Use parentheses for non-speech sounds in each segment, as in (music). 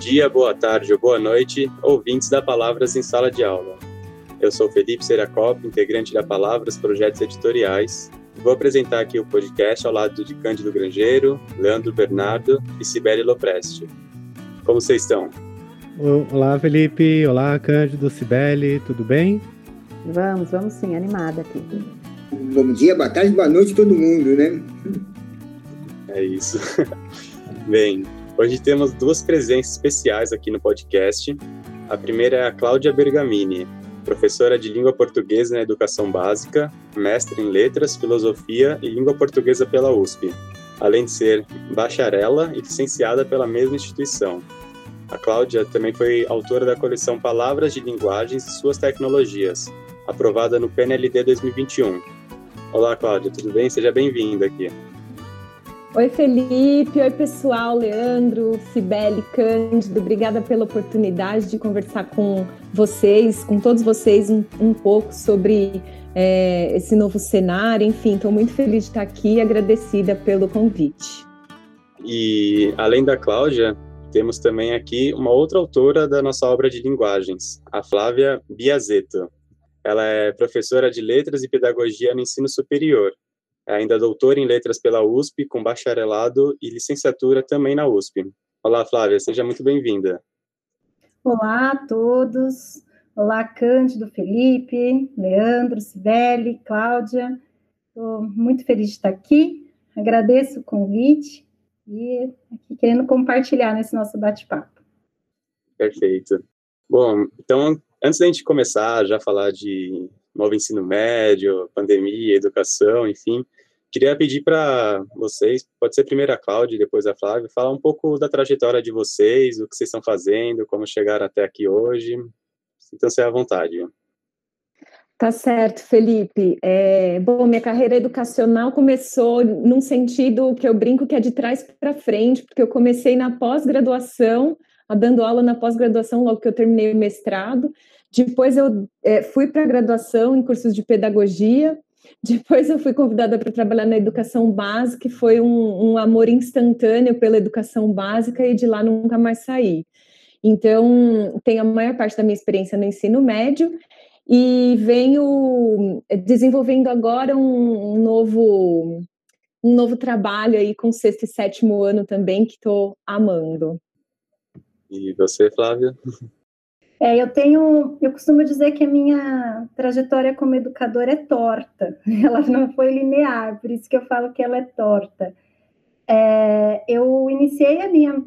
Bom dia, boa tarde ou boa noite, ouvintes da Palavras em Sala de Aula. Eu sou Felipe Seracop, integrante da Palavras Projetos Editoriais. Vou apresentar aqui o podcast ao lado de Cândido Grangeiro, Leandro Bernardo e Sibeli Lopreste. Como vocês estão? Olá, Felipe. Olá, Cândido, Sibeli, tudo bem? Vamos, vamos sim, animada aqui. Bom dia, boa tarde, boa noite todo mundo, né? É isso. (laughs) Bem, Hoje temos duas presenças especiais aqui no podcast. A primeira é a Cláudia Bergamini, professora de língua portuguesa na educação básica, mestre em letras, filosofia e língua portuguesa pela USP, além de ser bacharela e licenciada pela mesma instituição. A Cláudia também foi autora da coleção Palavras de Linguagens e Suas Tecnologias, aprovada no PNLD 2021. Olá, Cláudia, tudo bem? Seja bem-vinda aqui. Oi, Felipe. Oi, pessoal. Leandro, Cibele, Cândido. Obrigada pela oportunidade de conversar com vocês, com todos vocês, um, um pouco sobre é, esse novo cenário. Enfim, estou muito feliz de estar aqui e agradecida pelo convite. E, além da Cláudia, temos também aqui uma outra autora da nossa obra de linguagens, a Flávia Biazeto. Ela é professora de Letras e Pedagogia no Ensino Superior ainda doutora em letras pela USP, com bacharelado e licenciatura também na USP. Olá, Flávia, seja muito bem-vinda. Olá a todos. Olá, Cândido, Felipe, Leandro, Sibeli, Cláudia. Estou muito feliz de estar aqui. Agradeço o convite e aqui querendo compartilhar nesse nosso bate-papo. Perfeito. Bom, então, antes da gente começar já falar de novo ensino médio, pandemia, educação, enfim, Queria pedir para vocês, pode ser primeiro a Cláudia e depois a Flávia, falar um pouco da trajetória de vocês, o que vocês estão fazendo, como chegaram até aqui hoje. Sintam-se à vontade. Tá certo, Felipe. É, bom, minha carreira educacional começou num sentido que eu brinco que é de trás para frente, porque eu comecei na pós-graduação, dando aula na pós-graduação logo que eu terminei o mestrado. Depois eu é, fui para a graduação em cursos de pedagogia, depois eu fui convidada para trabalhar na educação básica, e foi um, um, amor instantâneo pela educação básica e de lá nunca mais saí. Então, tenho a maior parte da minha experiência no ensino médio e venho desenvolvendo agora um, um novo um novo trabalho aí com sexto e sétimo ano também que estou amando. E você, Flávia? É, eu tenho, eu costumo dizer que a minha trajetória como educadora é torta, (laughs) ela não foi linear, por isso que eu falo que ela é torta. É, eu iniciei a minha,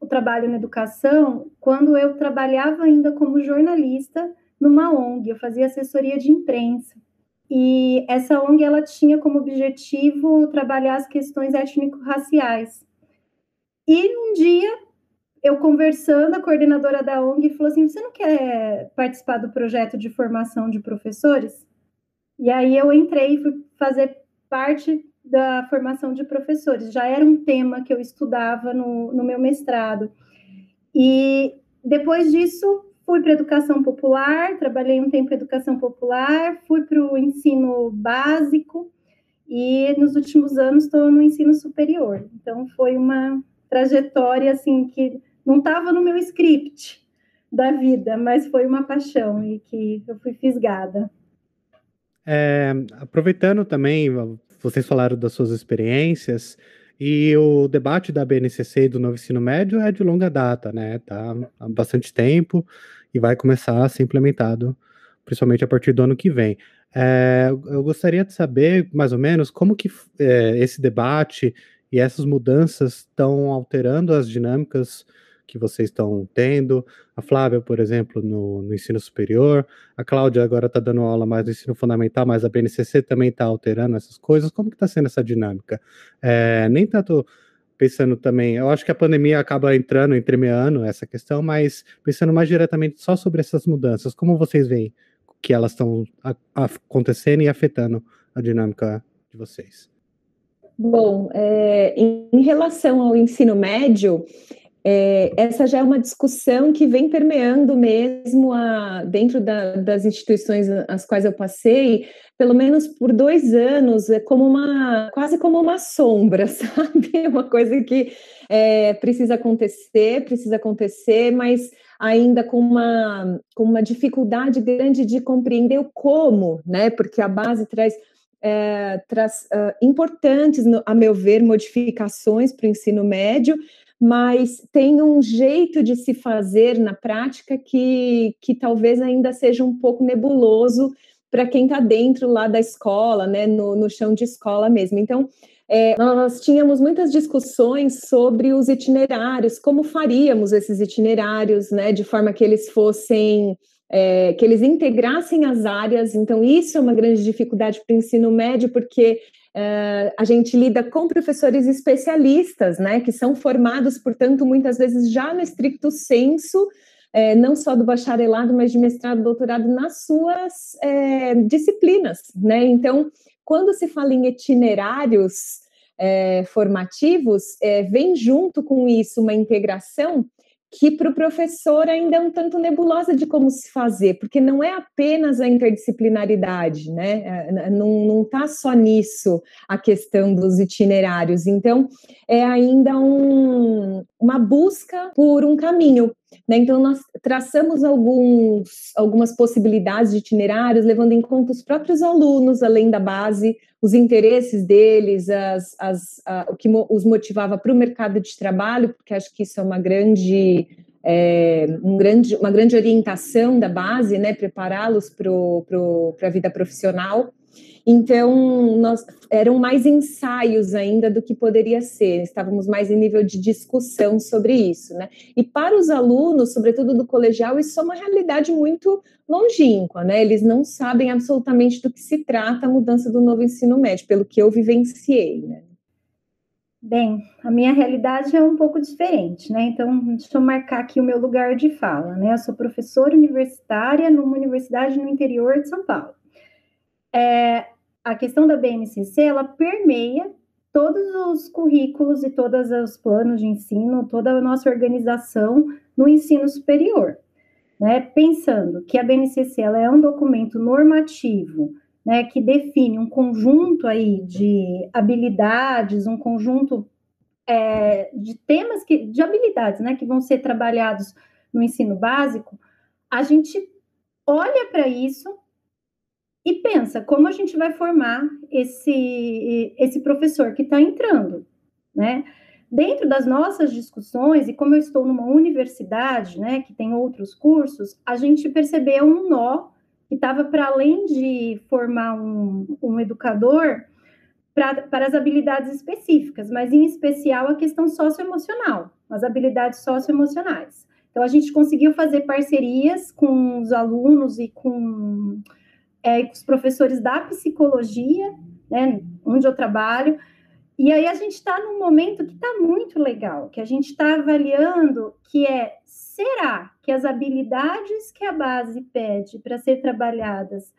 o trabalho na educação quando eu trabalhava ainda como jornalista numa ONG, eu fazia assessoria de imprensa. E essa ONG ela tinha como objetivo trabalhar as questões étnico-raciais. E um dia eu conversando, a coordenadora da ONG falou assim: Você não quer participar do projeto de formação de professores? E aí eu entrei e fui fazer parte da formação de professores. Já era um tema que eu estudava no, no meu mestrado. E depois disso, fui para educação popular, trabalhei um tempo em educação popular, fui para o ensino básico e nos últimos anos estou no ensino superior. Então foi uma trajetória assim que não estava no meu script da vida, mas foi uma paixão e que eu fui fisgada. É, aproveitando também, vocês falaram das suas experiências, e o debate da BNCC e do novo ensino médio é de longa data, né? Tá há bastante tempo e vai começar a ser implementado, principalmente a partir do ano que vem. É, eu gostaria de saber, mais ou menos, como que é, esse debate e essas mudanças estão alterando as dinâmicas que vocês estão tendo. A Flávia, por exemplo, no, no ensino superior. A Cláudia agora está dando aula mais no ensino fundamental, mas a BNCC também está alterando essas coisas. Como que está sendo essa dinâmica? É, nem tanto pensando também, eu acho que a pandemia acaba entrando, entremeando essa questão, mas pensando mais diretamente só sobre essas mudanças, como vocês veem que elas estão acontecendo e afetando a dinâmica de vocês? Bom, é, em relação ao ensino médio, é, essa já é uma discussão que vem permeando mesmo a, dentro da, das instituições às quais eu passei, pelo menos por dois anos, é como uma quase como uma sombra, (laughs) sabe? Uma coisa que é, precisa acontecer, precisa acontecer, mas ainda com uma, com uma dificuldade grande de compreender o como, né? Porque a base traz é, traz uh, importantes, no, a meu ver, modificações para o ensino médio, mas tem um jeito de se fazer na prática que, que talvez ainda seja um pouco nebuloso para quem está dentro lá da escola, né, no, no chão de escola mesmo. Então, é, nós tínhamos muitas discussões sobre os itinerários, como faríamos esses itinerários, né, de forma que eles fossem é, que eles integrassem as áreas. Então, isso é uma grande dificuldade para o ensino médio, porque é, a gente lida com professores especialistas, né, que são formados, portanto, muitas vezes já no estricto senso, é, não só do bacharelado, mas de mestrado, doutorado nas suas é, disciplinas, né? Então, quando se fala em itinerários é, formativos, vem junto com isso uma integração que para o professor ainda é um tanto nebulosa de como se fazer, porque não é apenas a interdisciplinaridade, né? É, não está só nisso a questão dos itinerários. Então, é ainda um, uma busca por um caminho. Né? Então, nós traçamos alguns, algumas possibilidades de itinerários, levando em conta os próprios alunos, além da base, os interesses deles, as, as, a, o que os motivava para o mercado de trabalho, porque acho que isso é uma grande, é, um grande, uma grande orientação da base, né? prepará-los para a vida profissional. Então, nós eram mais ensaios ainda do que poderia ser, estávamos mais em nível de discussão sobre isso, né? E para os alunos, sobretudo do colegial, isso é uma realidade muito longínqua, né? Eles não sabem absolutamente do que se trata a mudança do novo ensino médio, pelo que eu vivenciei, né? Bem, a minha realidade é um pouco diferente, né? Então, deixa eu marcar aqui o meu lugar de fala, né? Eu sou professora universitária numa universidade no interior de São Paulo. É, a questão da BNCC, ela permeia todos os currículos e todos os planos de ensino, toda a nossa organização no ensino superior. Né? Pensando que a BNCC ela é um documento normativo, né, que define um conjunto aí de habilidades, um conjunto é, de temas que, de habilidades, né, que vão ser trabalhados no ensino básico, a gente olha para isso e pensa como a gente vai formar esse, esse professor que está entrando, né? Dentro das nossas discussões, e como eu estou numa universidade, né, que tem outros cursos, a gente percebeu um nó que estava para além de formar um, um educador para as habilidades específicas, mas em especial a questão socioemocional, as habilidades socioemocionais. Então, a gente conseguiu fazer parcerias com os alunos e com é, os professores da psicologia, né, onde eu trabalho, e aí a gente está num momento que está muito legal, que a gente está avaliando que é será que as habilidades que a base pede para ser trabalhadas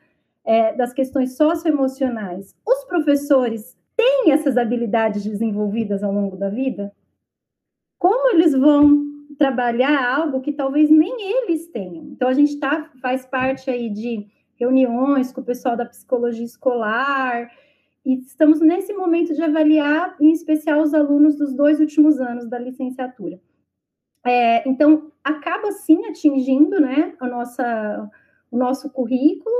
é, das questões socioemocionais, os professores têm essas habilidades desenvolvidas ao longo da vida? Como eles vão trabalhar algo que talvez nem eles tenham? Então a gente tá, faz parte aí de reuniões com o pessoal da psicologia escolar, e estamos nesse momento de avaliar, em especial, os alunos dos dois últimos anos da licenciatura. É, então, acaba sim atingindo né, a nossa, o nosso currículo,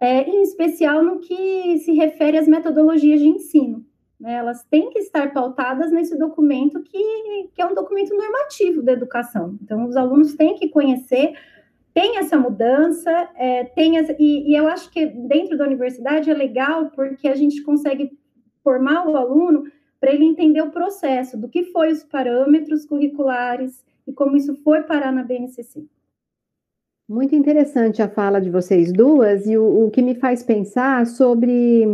é, em especial no que se refere às metodologias de ensino. Né, elas têm que estar pautadas nesse documento que, que é um documento normativo da educação. Então, os alunos têm que conhecer tem essa mudança, é, tem e, e, eu acho que dentro da universidade é legal porque a gente consegue formar o aluno para ele entender o processo do que foi os parâmetros curriculares e como isso foi parar na BNCC. Muito interessante a fala de vocês duas e o, o que me faz pensar sobre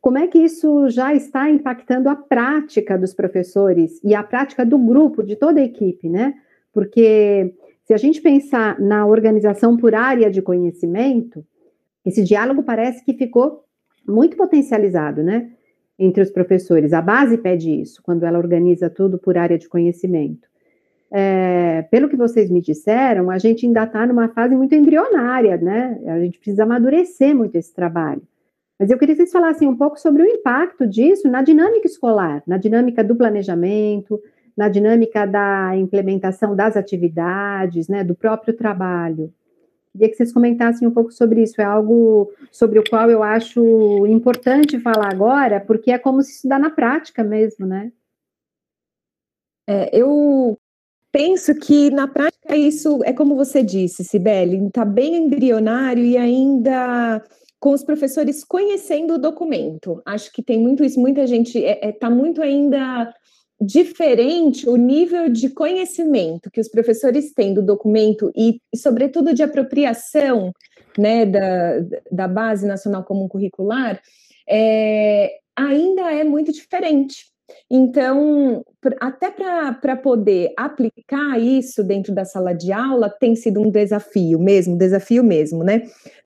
como é que isso já está impactando a prática dos professores e a prática do grupo, de toda a equipe, né? Porque se a gente pensar na organização por área de conhecimento, esse diálogo parece que ficou muito potencializado, né? Entre os professores. A base pede isso, quando ela organiza tudo por área de conhecimento. É, pelo que vocês me disseram, a gente ainda está numa fase muito embrionária, né? A gente precisa amadurecer muito esse trabalho. Mas eu queria que vocês falassem um pouco sobre o impacto disso na dinâmica escolar, na dinâmica do planejamento, na dinâmica da implementação das atividades, né, do próprio trabalho. Queria que vocês comentassem um pouco sobre isso. É algo sobre o qual eu acho importante falar agora, porque é como se estudar na prática mesmo, né? É, eu penso que na prática isso é como você disse, Sibeli, está bem embrionário e ainda com os professores conhecendo o documento. Acho que tem muito isso, muita gente está é, é, tá muito ainda diferente o nível de conhecimento que os professores têm do documento e, e sobretudo, de apropriação né, da, da Base Nacional Comum Curricular, é, ainda é muito diferente. Então, até para poder aplicar isso dentro da sala de aula, tem sido um desafio mesmo, desafio mesmo, né?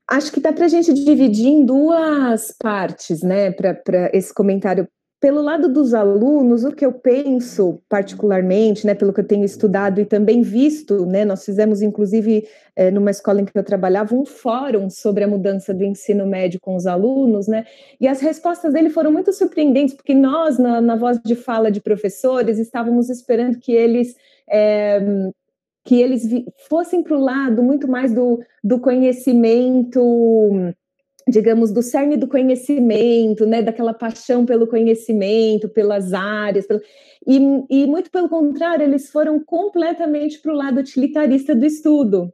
Acho que dá para a gente dividir em duas partes, né, para esse comentário pelo lado dos alunos, o que eu penso particularmente, né, pelo que eu tenho estudado e também visto, né, nós fizemos inclusive é, numa escola em que eu trabalhava um fórum sobre a mudança do ensino médio com os alunos, né, e as respostas dele foram muito surpreendentes, porque nós, na, na voz de fala de professores, estávamos esperando que eles é, que eles fossem para o lado muito mais do, do conhecimento digamos, do cerne do conhecimento, né, daquela paixão pelo conhecimento, pelas áreas, pelo... e, e muito pelo contrário, eles foram completamente para o lado utilitarista do estudo,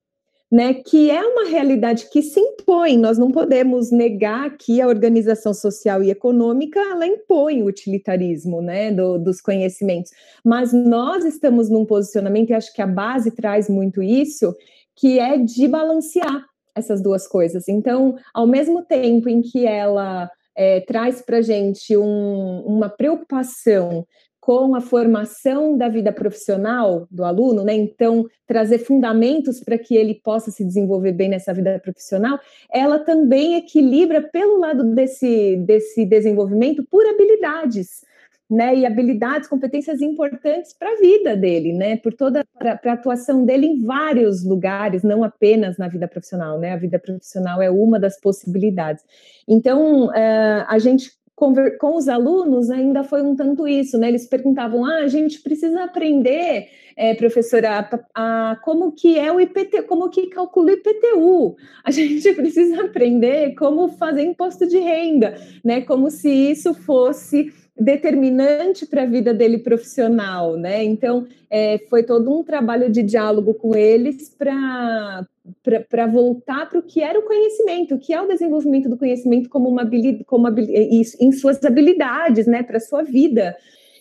né, que é uma realidade que se impõe, nós não podemos negar que a organização social e econômica, ela impõe o utilitarismo, né, do, dos conhecimentos, mas nós estamos num posicionamento, e acho que a base traz muito isso, que é de balancear, essas duas coisas. Então, ao mesmo tempo em que ela é, traz para a gente um, uma preocupação com a formação da vida profissional do aluno, né? Então, trazer fundamentos para que ele possa se desenvolver bem nessa vida profissional, ela também equilibra pelo lado desse, desse desenvolvimento por habilidades né, e habilidades, competências importantes para a vida dele, né, por toda para a atuação dele em vários lugares, não apenas na vida profissional, né, a vida profissional é uma das possibilidades. Então, uh, a gente com os alunos ainda foi um tanto isso, né? Eles perguntavam: ah, a gente precisa aprender, é, professora, a, a, como que é o IPT, como que calcula o IPTU. A (laughs) gente precisa aprender como fazer imposto de renda, né? Como se isso fosse determinante para a vida dele profissional, né? Então, é, foi todo um trabalho de diálogo com eles para voltar para o que era o conhecimento, o que é o desenvolvimento do conhecimento como uma habilidade, como habilidade, em suas habilidades, né, para sua vida.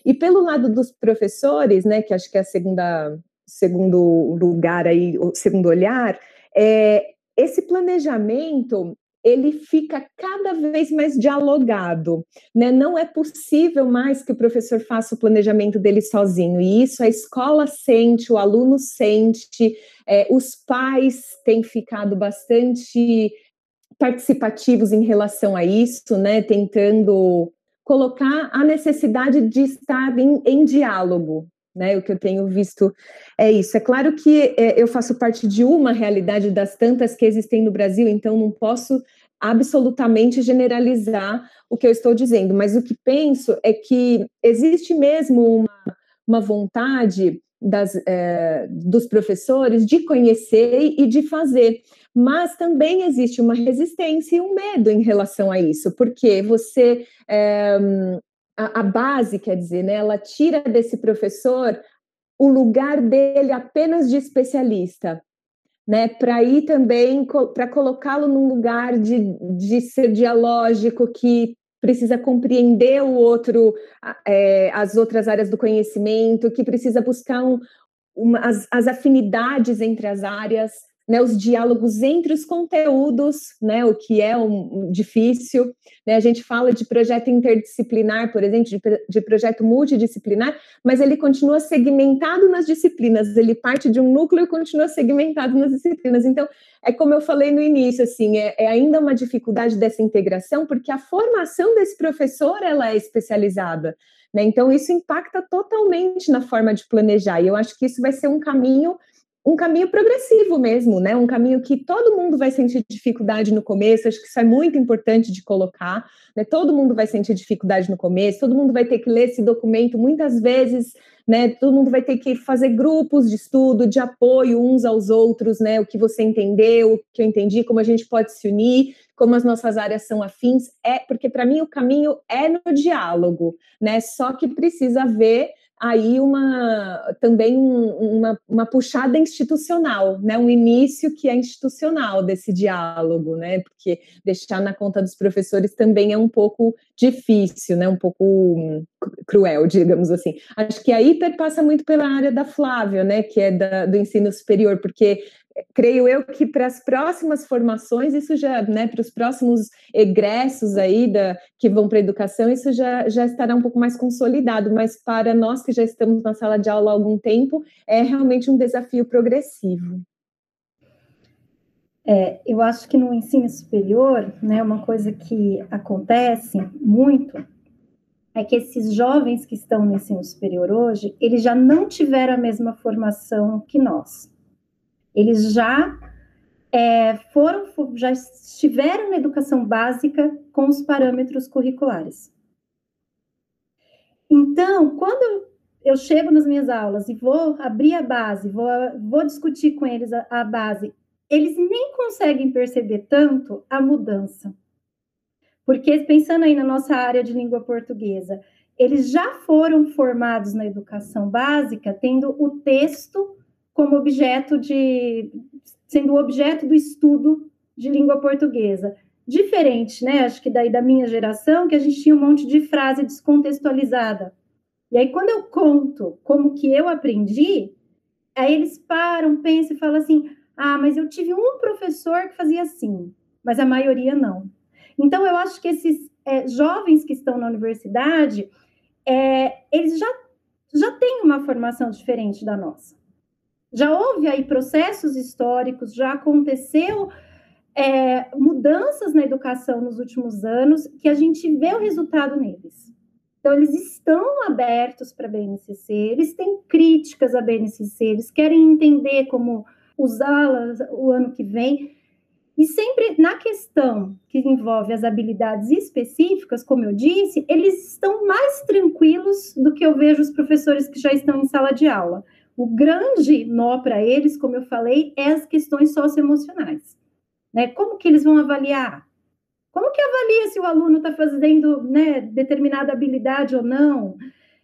E pelo lado dos professores, né, que acho que é a segunda segundo lugar aí, o segundo olhar, é, esse planejamento ele fica cada vez mais dialogado, né? Não é possível mais que o professor faça o planejamento dele sozinho, e isso a escola sente, o aluno sente, é, os pais têm ficado bastante participativos em relação a isso, né? Tentando colocar a necessidade de estar em, em diálogo, né? O que eu tenho visto é isso. É claro que é, eu faço parte de uma realidade das tantas que existem no Brasil, então não posso absolutamente generalizar o que eu estou dizendo, mas o que penso é que existe mesmo uma, uma vontade das, é, dos professores de conhecer e de fazer, mas também existe uma resistência e um medo em relação a isso, porque você é, a, a, base, quer dizer, né, ela tira desse professor o lugar dele apenas de especialista né, para ir também para colocá-lo num lugar de, de ser dialógico que precisa compreender o outro, é, as outras áreas do conhecimento, que precisa buscar um, uma, as, as afinidades entre as áreas, né, os diálogos entre os conteúdos, né, o que é um, um difícil. Né, a gente fala de projeto interdisciplinar, por exemplo, de, de, projeto multidisciplinar, mas ele continua segmentado nas disciplinas, ele parte de um núcleo e continua segmentado nas disciplinas. Então, é como eu falei no início, assim, é, é ainda uma dificuldade dessa integração, porque a formação desse professor ela é especializada. Né, então, isso impacta totalmente na forma de planejar, e eu acho que isso vai ser um caminho um caminho progressivo mesmo, né? Um caminho que todo mundo vai sentir dificuldade no começo, acho que isso é muito importante de colocar, né? Todo mundo vai sentir dificuldade no começo, todo mundo vai ter que ler esse documento muitas vezes, né? Todo mundo vai ter que fazer grupos de estudo, de apoio uns aos outros, né? O que você entendeu, o que eu entendi, como a gente pode se unir, como as nossas áreas são afins, é porque para mim o caminho é no diálogo, né? Só que precisa haver aí uma também um, uma, uma puxada institucional, né? Um início que é institucional desse diálogo, né? Porque deixar na conta dos professores também é um pouco difícil, né? Um pouco cruel, digamos assim. Acho que aí perpassa muito pela área da Flávia, né? Que é da, do ensino superior, porque creio eu que para as próximas formações, isso já, né, para os próximos egressos aí da, que vão para a educação, isso já, já estará um pouco mais consolidado, mas para nós que já estamos na sala de aula há algum tempo, é realmente um desafio progressivo. É, eu acho que no ensino superior, né, uma coisa que acontece muito é que esses jovens que estão no ensino superior hoje, eles já não tiveram a mesma formação que nós. Eles já é, foram, já estiveram na educação básica com os parâmetros curriculares. Então, quando eu chego nas minhas aulas e vou abrir a base, vou, vou discutir com eles a, a base, eles nem conseguem perceber tanto a mudança. Porque, pensando aí na nossa área de língua portuguesa, eles já foram formados na educação básica, tendo o texto como objeto de sendo objeto do estudo de língua portuguesa. Diferente, né? Acho que daí da minha geração, que a gente tinha um monte de frase descontextualizada. E aí, quando eu conto como que eu aprendi, aí eles param, pensam e falam assim: ah, mas eu tive um professor que fazia assim, mas a maioria não. Então, eu acho que esses é, jovens que estão na universidade, é, eles já, já têm uma formação diferente da nossa. Já houve aí processos históricos, já aconteceu é, mudanças na educação nos últimos anos que a gente vê o resultado neles. Então, eles estão abertos para a BNCC, eles têm críticas à BNCC, eles querem entender como usá-las o ano que vem. E sempre na questão que envolve as habilidades específicas, como eu disse, eles estão mais tranquilos do que eu vejo os professores que já estão em sala de aula. O grande nó para eles, como eu falei, é as questões socioemocionais. Né? Como que eles vão avaliar? Como que avalia se o aluno está fazendo né, determinada habilidade ou não?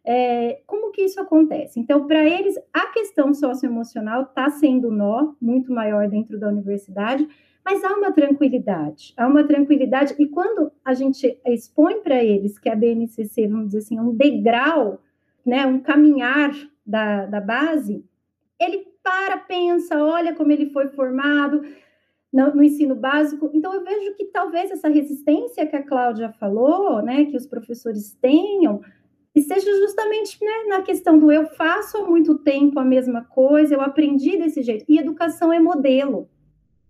É, como que isso acontece? Então, para eles, a questão socioemocional está sendo um nó muito maior dentro da universidade, mas há uma tranquilidade, há uma tranquilidade, e quando a gente expõe para eles que a BNCC, vamos dizer assim, é um degrau, né, um caminhar da, da base, ele para, pensa, olha como ele foi formado no, no, ensino básico. Então, eu vejo que talvez essa resistência que a Cláudia falou, né, que os professores tenham, esteja justamente né, na questão do eu faço há muito tempo a mesma coisa, eu aprendi desse jeito. E educação é modelo.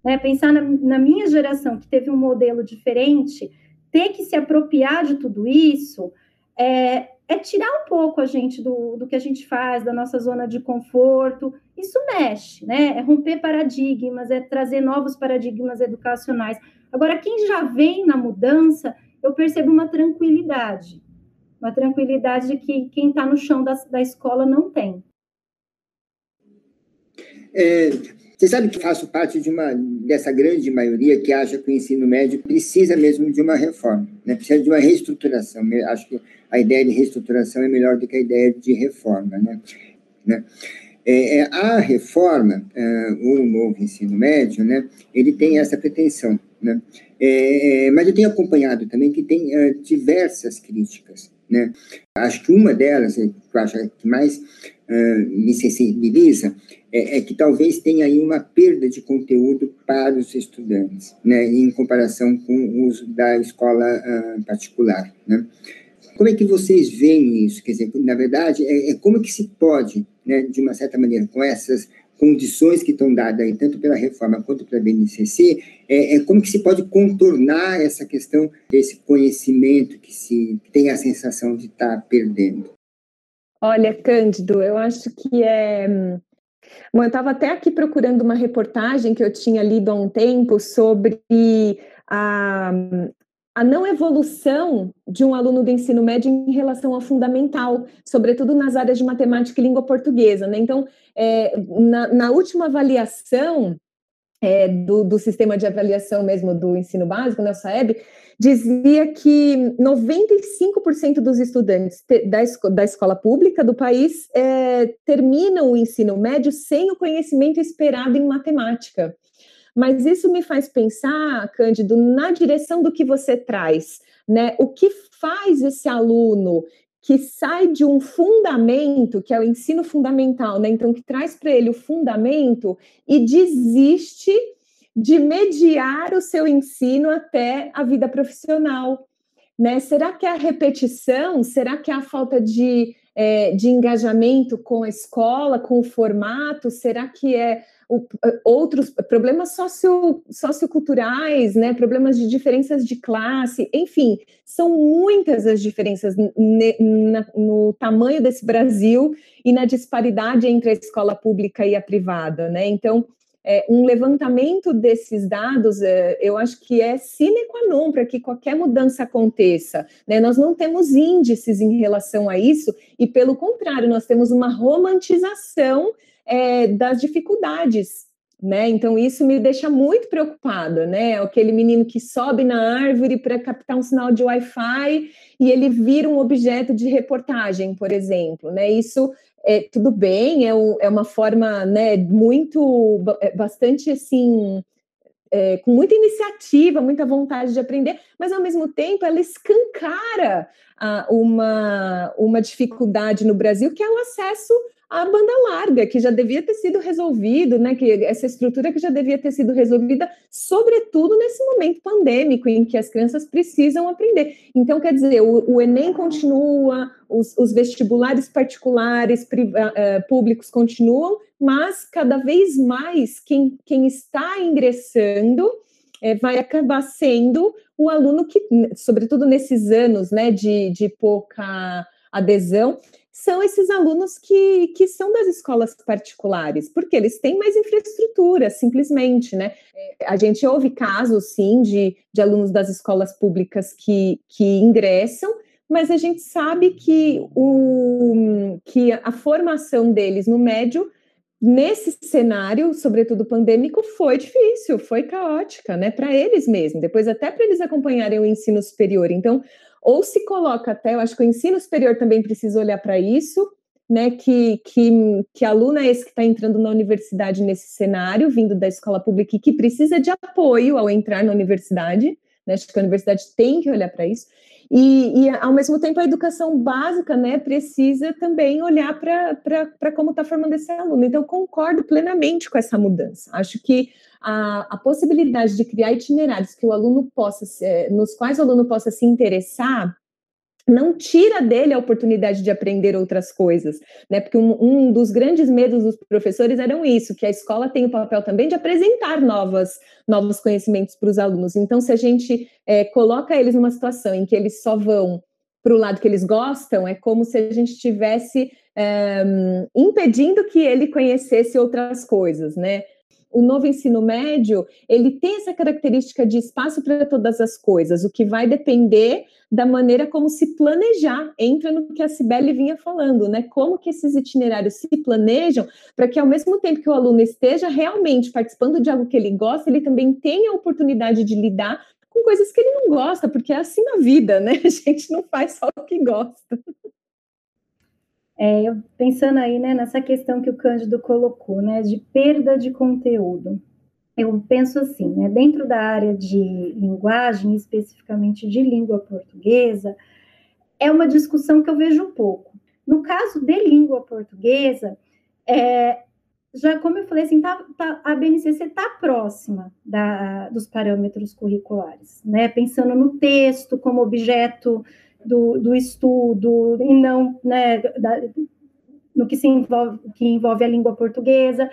Né? Pensar na, na minha geração, que teve um modelo diferente, ter que se apropriar de tudo isso, é, é tirar um pouco a gente do, do que a gente faz, da nossa zona de conforto. Isso mexe, né? É romper paradigmas, é trazer novos paradigmas educacionais. Agora, quem já vem na mudança, eu percebo uma tranquilidade. Uma tranquilidade que quem está no chão da, da escola não tem. É, você sabe que faço parte de uma dessa grande maioria que acha que o ensino médio precisa mesmo de uma reforma, né? precisa de uma reestruturação. Acho que a ideia de reestruturação é melhor do que a ideia de reforma. Né? né? É, é, a reforma, é, o novo ensino médio, né, ele tem essa pretensão. Né? É, é mas eu tenho acompanhado também que tem é, diversas críticas. Né? Acho que uma delas, que eu acho que mais me sensibiliza, é, é, que talvez tenha aí uma perda de conteúdo para os estudantes, né, em comparação com o uso da escola uh, particular, né. Como é que vocês veem isso? Quer dizer, na verdade, é, é como que se pode, né, de uma certa maneira, com essas condições que estão dadas aí, tanto pela reforma quanto pela BNCC, é, é, como que se pode contornar essa questão desse conhecimento que se tem a sensação de estar tá perdendo? Olha, Cândido, eu acho que é Bom, eu estava até aqui procurando uma reportagem que eu tinha lido há um tempo sobre a, a não evolução de um aluno do ensino médio em relação ao fundamental, sobretudo nas áreas de matemática e língua portuguesa. Né? Então, é, na, na, última avaliação é, do, do, sistema de avaliação mesmo do ensino básico, né, SAEB, dizia que 95% dos estudantes da, esco da escola pública do país é, terminam o ensino médio sem o conhecimento esperado em matemática. Mas isso me faz pensar, Cândido, na direção do que você traz, né? O que faz esse aluno que sai de um fundamento, que é o ensino fundamental, né? Então, que traz para ele o fundamento e desiste de mediar o seu ensino até a vida profissional. Né? Será que é a repetição? Será que é a falta de, é, de engajamento com a escola, com o formato? Será que é o, outros problemas socio, socioculturais, né? problemas de diferenças de classe? Enfim, são muitas as diferenças ne, na, no tamanho desse Brasil e na disparidade entre a escola pública e a privada. Né? Então, é, um levantamento desses dados, é, eu acho que é sine qua non para que qualquer mudança aconteça. Né? Nós não temos índices em relação a isso, e pelo contrário, nós temos uma romantização é, das dificuldades. Né? Então, isso me deixa muito preocupada, né? Aquele menino que sobe na árvore para captar um sinal de Wi-Fi e ele vira um objeto de reportagem, por exemplo, né? Isso é, tudo bem, é, é uma forma né, muito, é, bastante assim, é, com muita iniciativa, muita vontade de aprender, mas ao mesmo tempo ela escancara uma, uma dificuldade no Brasil, que é o acesso a banda larga, que já devia ter sido resolvido, né? Que essa estrutura que já devia ter sido resolvida, sobretudo nesse momento pandêmico em que as crianças precisam aprender. Então, quer dizer, o, o Enem continua, os, os vestibulares particulares, uh, públicos continuam, mas cada vez mais quem, quem está ingressando é, vai acabar sendo o aluno que, sobretudo nesses anos né, de, de pouca adesão, são esses alunos que, que são das escolas particulares, porque eles têm mais infraestrutura, simplesmente, né? A gente ouve casos, sim, de, de alunos das escolas públicas que, que ingressam, mas a gente sabe que, o, que a formação deles no médio, nesse cenário, sobretudo pandêmico, foi difícil, foi caótica, né? Para eles mesmo, depois até para eles acompanharem o ensino superior. Então, ou se coloca até, eu acho que o ensino superior também precisa olhar para isso, né, que, que, que aluno é esse que está entrando na universidade nesse cenário, vindo da escola pública e que precisa de apoio ao entrar na universidade, né, acho que a universidade tem que olhar para isso, e, e, ao mesmo tempo a educação básica, né, precisa também olhar para como está formando esse aluno, então concordo plenamente com essa mudança, acho que a, a possibilidade de criar itinerários que o aluno possa, nos quais o aluno possa se interessar, não tira dele a oportunidade de aprender outras coisas, né? Porque um, um, dos grandes medos dos professores eram isso, que a escola tem o papel também de apresentar novas, novos conhecimentos para os alunos. Então, se a gente é, coloca eles numa situação em que eles só vão para o lado que eles gostam, é como se a gente estivesse é, impedindo que ele conhecesse outras coisas, né? O novo ensino médio, ele tem essa característica de espaço para todas as coisas, o que vai depender da maneira como se planejar, entra no que a Cibele vinha falando, né? Como que esses itinerários se planejam para que ao mesmo tempo que o aluno esteja realmente participando de algo que ele gosta, ele também tenha a oportunidade de lidar com coisas que ele não gosta, porque é assim na vida, né? (laughs) A gente não faz só o que gosta. É, pensando aí né, nessa questão que o Cândido colocou, né, de perda de conteúdo, eu penso assim, né, dentro da área de linguagem, especificamente de língua portuguesa, é uma discussão que eu vejo pouco. No caso de língua portuguesa, é, já como eu falei assim, tá, tá, a BNCC está próxima da, dos parâmetros curriculares, né? Pensando no texto como objeto do, do estudo e não né, da, no que se envolve, que envolve a língua portuguesa.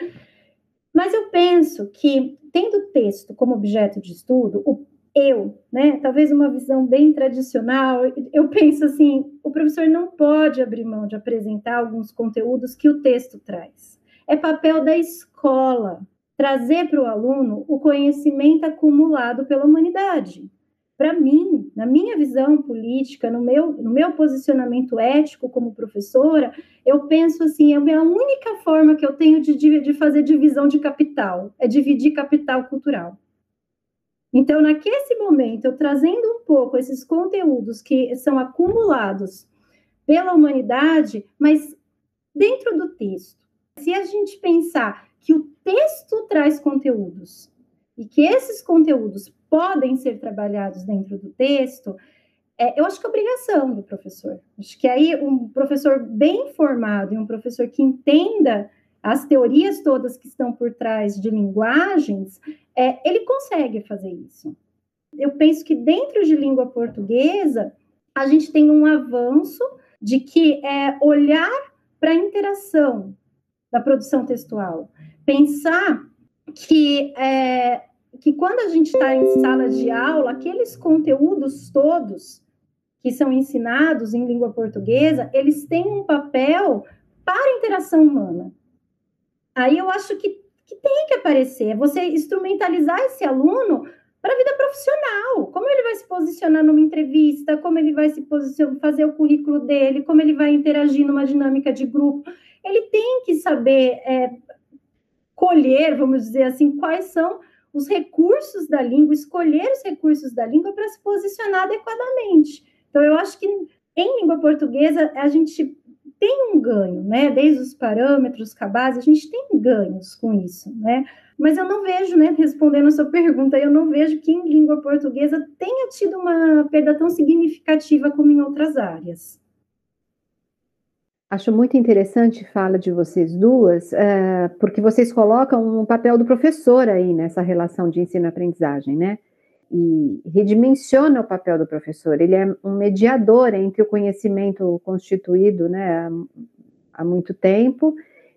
Mas eu penso que, tendo texto como objeto de estudo, o eu, né, talvez uma visão bem tradicional, eu penso assim, o professor não pode abrir mão de apresentar alguns conteúdos que o texto traz. é papel da escola trazer para o aluno o conhecimento acumulado pela humanidade. Para mim, na minha visão política, no meu, no meu posicionamento ético como professora, eu penso assim: é a única forma que eu tenho de, de fazer divisão de capital, é dividir capital cultural. Então, naquele momento, eu trazendo um pouco esses conteúdos que são acumulados pela humanidade, mas dentro do texto. Se a gente pensar que o texto traz conteúdos e que esses conteúdos podem ser trabalhados dentro do texto, é, eu acho que é obrigação do professor. Acho que aí um professor bem formado e um professor que entenda as teorias todas que estão por trás de linguagens, é, ele consegue fazer isso. Eu penso que dentro de língua portuguesa, a gente tem um avanço de que é olhar para a interação da produção textual. Pensar que, é, que quando a gente está em sala de aula, aqueles conteúdos todos que são ensinados em língua portuguesa, eles têm um papel para a interação humana. Aí eu acho que, que tem que aparecer, é você instrumentalizar esse aluno para a vida profissional. Como ele vai se posicionar numa entrevista, como ele vai se posicionar, fazer o currículo dele, como ele vai interagir numa dinâmica de grupo. Ele tem que saber é, colher, vamos dizer assim, quais são os recursos da língua, escolher os recursos da língua para se posicionar adequadamente. Então, eu acho que em língua portuguesa a gente tem um ganho, né? Desde os parâmetros, cabais, a gente tem ganhos com isso, né? Mas eu não vejo, né, respondendo a sua pergunta, eu não vejo que em língua portuguesa tenha tido uma perda tão significativa como em outras áreas. Acho muito interessante a fala de vocês duas, uh, porque vocês colocam um papel do professor aí nessa relação de ensino-aprendizagem, né? e redimensiona o papel do professor. Ele é um mediador entre o conhecimento constituído né, há, muito tempo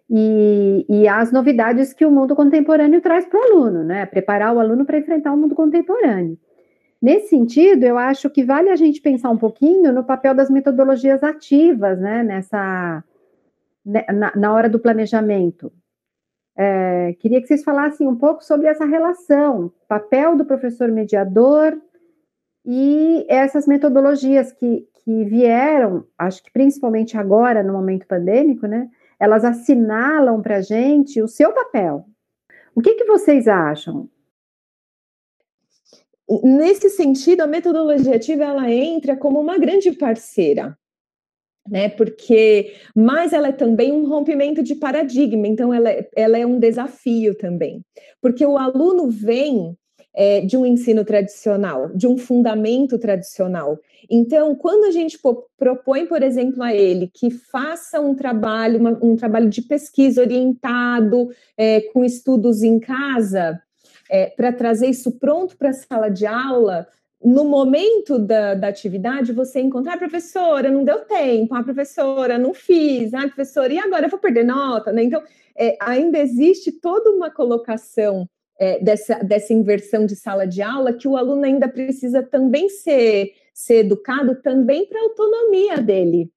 e, e, as novidades que o mundo contemporâneo traz para o aluno, né? Preparar o aluno para enfrentar o mundo contemporâneo. Nesse sentido, eu acho que vale a gente pensar um pouquinho no papel das metodologias ativas, né? Nessa, né, na, na hora do planejamento. É, queria que vocês falassem um pouco sobre essa relação, papel do professor mediador e essas metodologias que, que vieram, acho que principalmente agora, no momento pandêmico, né? Elas assinalam para a gente o seu papel. O que, que vocês acham? Nesse sentido, a metodologia ativa ela entra como uma grande parceira né? Porque, mas ela é também um rompimento de paradigma, então ela, é, ela é um desafio também, porque o aluno vem é, de um ensino tradicional, de um fundamento tradicional. Então, quando a gente propõe, por exemplo, a ele que faça um trabalho, uma, um trabalho de pesquisa orientado, é, com estudos em casa, é, para trazer isso pronto para a sala de aula, no momento da, da atividade, você encontrar, ah, professora, não deu tempo, ah, professora, não fiz, ah, professora, e agora eu vou perder nota, né? Então, é, ainda existe toda uma colocação é, dessa, dessa inversão de sala de aula que o aluno ainda precisa também ser, ser educado também para a autonomia dele,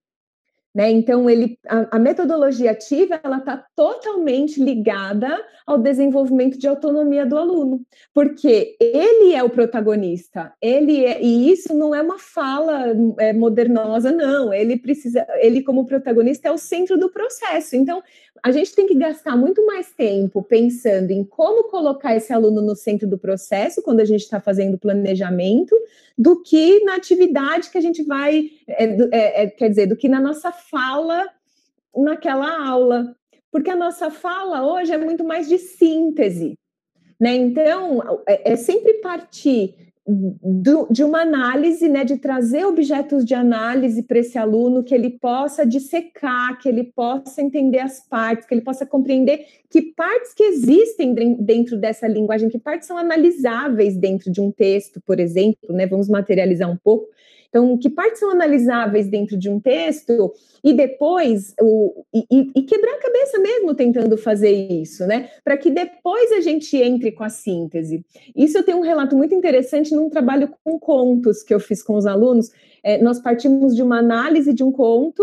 né? Então, ele, a, a, metodologia ativa ela está totalmente ligada ao desenvolvimento de autonomia do aluno, porque ele é o protagonista, ele é, e isso não é uma fala é, modernosa, não. Ele precisa, ele como protagonista é o centro do processo. Então, a gente tem que gastar muito mais tempo pensando em como colocar esse aluno no centro do processo quando a gente está fazendo planejamento, do que na atividade que a gente vai, é, é, é, quer dizer, do que na nossa fala naquela aula. Porque a nossa fala hoje é muito mais de síntese. Né? Então, é, é sempre partir do, de uma análise, né, de trazer objetos de análise para esse aluno, que ele possa dissecar, que ele possa entender as partes, que ele possa compreender que partes que existem dentro dessa linguagem, que partes são analisáveis dentro de um texto, por exemplo, né, vamos materializar um pouco, então, que partes são analisáveis dentro de um texto e depois o, e, e quebrar a cabeça mesmo tentando fazer isso, né? Para que depois a gente entre com a síntese. Isso eu tenho um relato muito interessante num trabalho com contos que eu fiz com os alunos. É, nós partimos de uma análise de um conto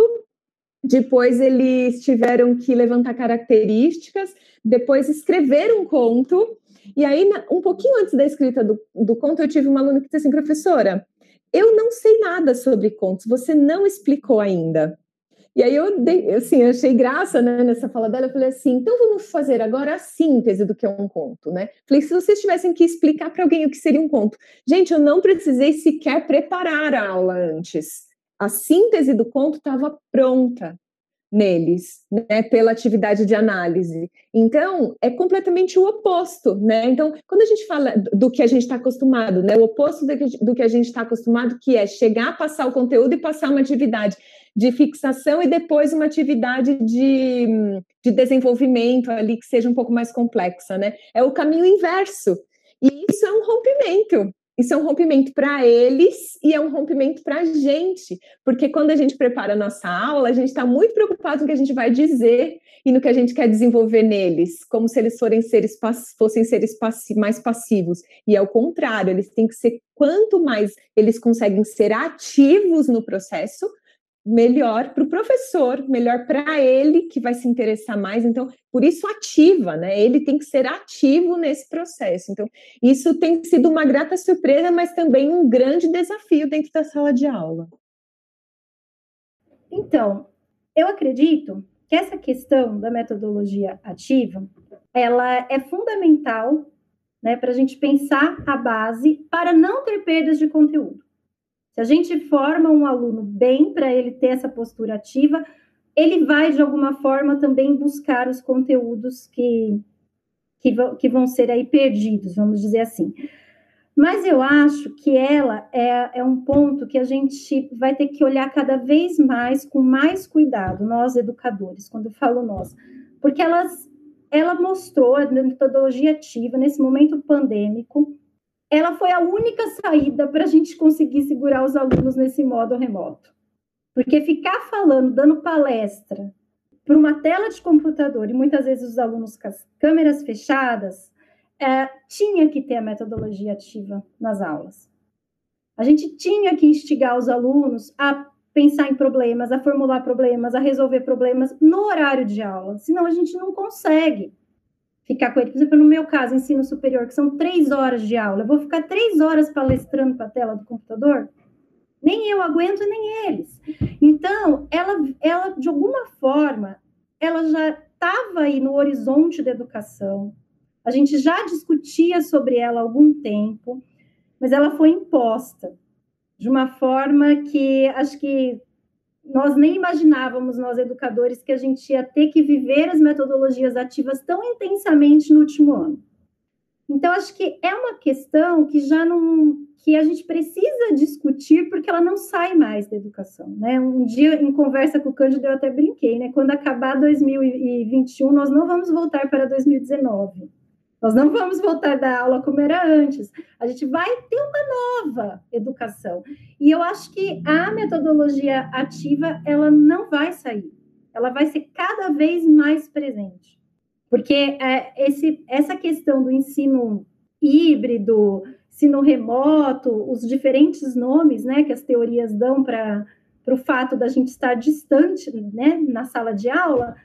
depois eles tiveram que levantar características, depois escrever um conto, e aí, um pouquinho antes da escrita do, do conto, eu tive uma aluna que disse assim, professora, eu não sei nada sobre contos, você não explicou ainda. E aí eu dei, assim, achei graça né, nessa fala dela, eu falei assim, então vamos fazer agora a síntese do que é um conto, né? Falei, se vocês tivessem que explicar para alguém o que seria um conto. Gente, eu não precisei sequer preparar a aula antes. A síntese do conto estava pronta neles, né, pela atividade de análise. Então, é completamente o oposto, né? Então, quando a gente fala do que a gente está acostumado, né, o oposto do que, a gente está acostumado, que é chegar, passar o conteúdo e passar uma atividade de fixação e depois uma atividade de, de desenvolvimento ali que seja um pouco mais complexa, né? É o caminho inverso. E isso é um rompimento, isso é um rompimento para eles e é um rompimento para a gente, porque quando a gente prepara a nossa aula, a gente está muito preocupado no que a gente vai dizer e no que a gente quer desenvolver neles, como se eles forem seres, fossem seres mais passivos. E é o contrário, eles têm que ser, quanto mais eles conseguem ser ativos no processo, melhor para o professor, melhor para ele que vai se interessar mais. Então, por isso ativa, né? Ele tem que ser ativo nesse processo. Então, isso tem sido uma grata surpresa, mas também um grande desafio dentro da sala de aula. Então, eu acredito que essa questão da metodologia ativa, ela é fundamental, né, para a gente pensar a base para não ter perdas de conteúdo. Se a gente forma um aluno bem para ele ter essa postura ativa, ele vai, de alguma forma, também buscar os conteúdos que, que, que vão ser aí perdidos, vamos dizer assim. Mas eu acho que ela é, é um ponto que a gente vai ter que olhar cada vez mais, com mais cuidado, nós educadores, quando eu falo nós, porque elas, ela mostrou a metodologia ativa nesse momento pandêmico, ela foi a única saída para a gente conseguir segurar os alunos nesse modo remoto. Porque ficar falando, dando palestra para uma tela de computador e muitas vezes os alunos com as câmeras fechadas, é, tinha que ter a metodologia ativa nas aulas. A gente tinha que instigar os alunos a pensar em problemas, a formular problemas, a resolver problemas no horário de aula, senão a gente não consegue ficar com ele. Por exemplo, no meu caso, ensino superior, que são três horas de aula, eu vou ficar três horas palestrando para a tela do computador? Nem eu aguento, nem eles. Então, ela, ela de alguma forma, ela já estava aí no horizonte da educação. A gente já discutia sobre ela há algum tempo, mas ela foi imposta de uma forma que acho que nós nem imaginávamos, nós educadores, que a gente ia ter que viver as metodologias ativas tão intensamente no último ano. Então, acho que é uma questão que já não. que a gente precisa discutir, porque ela não sai mais da educação. Né? Um dia, em conversa com o Cândido, eu até brinquei, né? Quando acabar 2021, nós não vamos voltar para 2019 nós não vamos voltar da aula como era antes. A gente vai ter uma nova educação. E eu acho que a metodologia ativa, ela não vai sair. Ela vai ser cada vez mais presente. Porque é, esse, essa questão do ensino híbrido, ensino remoto, os diferentes nomes né, que as teorias dão para o fato da gente estar distante né, na sala de aula,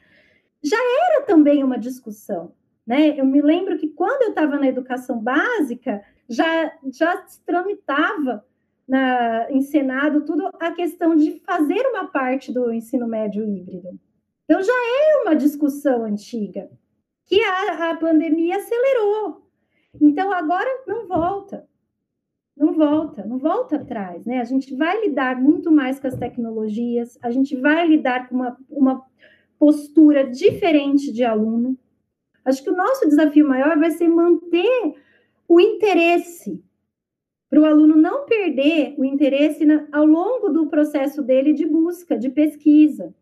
já era também uma discussão. Né? Eu me lembro que quando eu estava na educação básica, já, já se tramitava na, em Senado tudo a questão de fazer uma parte do ensino médio híbrido. Então, já é uma discussão antiga, que a, a pandemia acelerou. Então, agora não volta. Não volta, não volta atrás, né? A gente vai lidar muito mais com as tecnologias, a gente vai lidar com uma, uma postura diferente de aluno, Acho que o nosso desafio maior vai ser manter o interesse, para o aluno não perder o interesse na, ao longo do processo dele de busca, de pesquisa.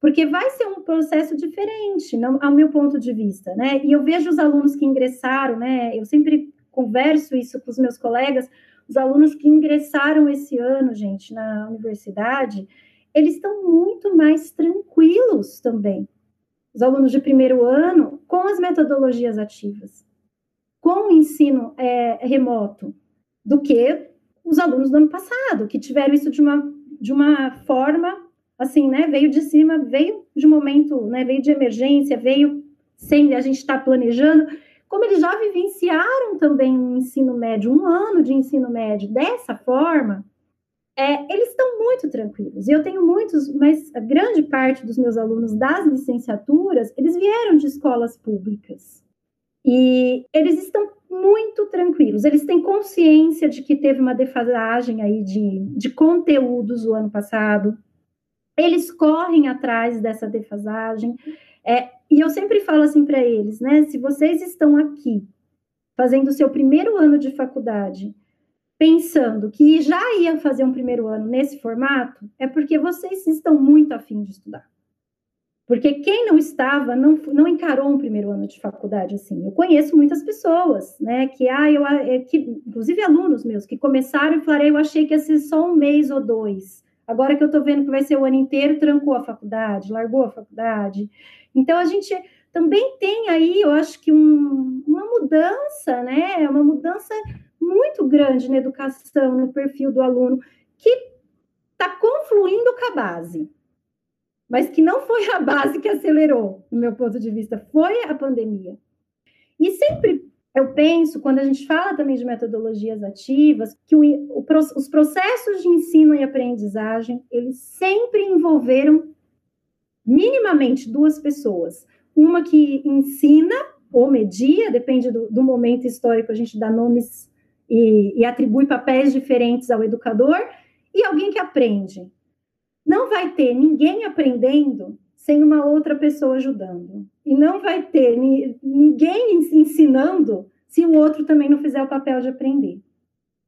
Porque vai ser um processo diferente, não, ao meu ponto de vista, né? E eu vejo os alunos que ingressaram, né? Eu sempre converso isso com os meus colegas, os alunos que ingressaram esse ano, gente, na universidade, eles estão muito mais tranquilos também os alunos de primeiro ano com as metodologias ativas, com o ensino é, remoto, do que os alunos do ano passado, que tiveram isso de uma, de uma forma assim, né? Veio de cima, veio de momento, né? Veio de emergência, veio sem a gente estar tá planejando. Como eles já vivenciaram também um ensino médio, um ano de ensino médio dessa forma, é, eles estão muito tranquilos. E eu tenho muitos, mas a grande parte dos meus alunos das licenciaturas, eles vieram de escolas públicas. E eles estão muito tranquilos. Eles têm consciência de que teve uma defasagem aí de, de conteúdos o ano passado. Eles correm atrás dessa defasagem. É, e eu sempre falo assim para eles, né? Se vocês estão aqui fazendo o seu primeiro ano de faculdade pensando que já ia fazer um primeiro ano nesse formato, é porque vocês estão muito afim de estudar. Porque quem não estava, não, não encarou um primeiro ano de faculdade assim. Eu conheço muitas pessoas, né, que, ah, eu, é, que, inclusive alunos meus, que começaram e falaram, eu achei que ia ser só um mês ou dois. Agora que eu estou vendo que vai ser o ano inteiro, trancou a faculdade, largou a faculdade. Então, a gente também tem aí, eu acho que um, uma mudança, né, uma mudança muito grande na educação, no perfil do aluno, que está confluindo com a base, mas que não foi a base que acelerou, no meu ponto de vista, foi a pandemia. E sempre eu penso, quando a gente fala também de metodologias ativas, que o, o, os processos de ensino e aprendizagem, eles sempre envolveram minimamente duas pessoas. Uma que ensina ou media, depende do, do momento histórico, a gente dá nomes e, e atribui papéis diferentes ao educador, e alguém que aprende. Não vai ter ninguém aprendendo sem uma outra pessoa ajudando. E não vai ter ninguém ensinando se o outro também não fizer o papel de aprender.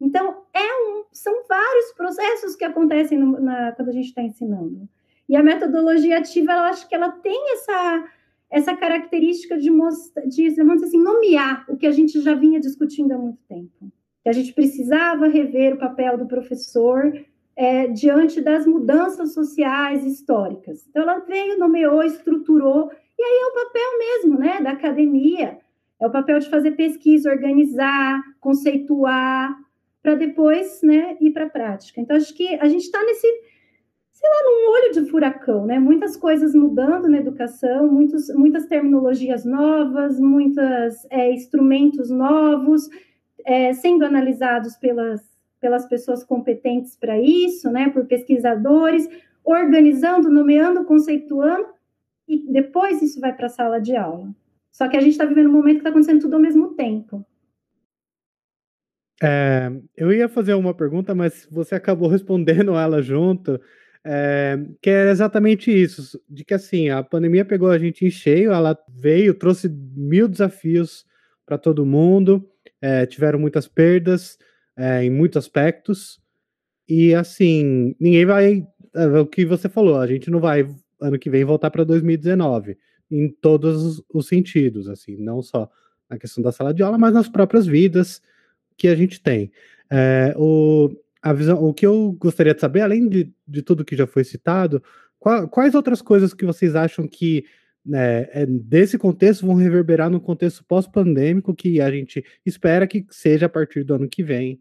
Então, é um, são vários processos que acontecem no, na, quando a gente está ensinando. E a metodologia ativa, eu acho que ela tem essa, essa característica de, mostrar, de vamos dizer assim, nomear o que a gente já vinha discutindo há muito tempo que a gente precisava rever o papel do professor é, diante das mudanças sociais históricas. Então, ela veio, nomeou, estruturou, e aí é o papel mesmo né, da academia, é o papel de fazer pesquisa, organizar, conceituar, para depois né, ir para a prática. Então, acho que a gente está nesse, sei lá, num olho de furacão, né? Muitas coisas mudando na educação, muitos, muitas terminologias novas, muitos é, instrumentos novos, é, sendo analisados pelas, pelas pessoas competentes para isso, né, por pesquisadores, organizando, nomeando, conceituando, e depois isso vai para a sala de aula. Só que a gente está vivendo um momento que está acontecendo tudo ao mesmo tempo. É, eu ia fazer uma pergunta, mas você acabou (laughs) respondendo ela junto, é, que é exatamente isso, de que assim, a pandemia pegou a gente em cheio, ela veio, trouxe mil desafios para todo mundo, é, tiveram muitas perdas é, em muitos aspectos. E assim, ninguém vai. É, o que você falou, a gente não vai ano que vem voltar para 2019 em todos os sentidos, assim, não só na questão da sala de aula, mas nas próprias vidas que a gente tem. É, o, a visão, o que eu gostaria de saber, além de, de tudo que já foi citado, qual, quais outras coisas que vocês acham que é, desse contexto vão reverberar no contexto pós-pandêmico que a gente espera que seja a partir do ano que vem,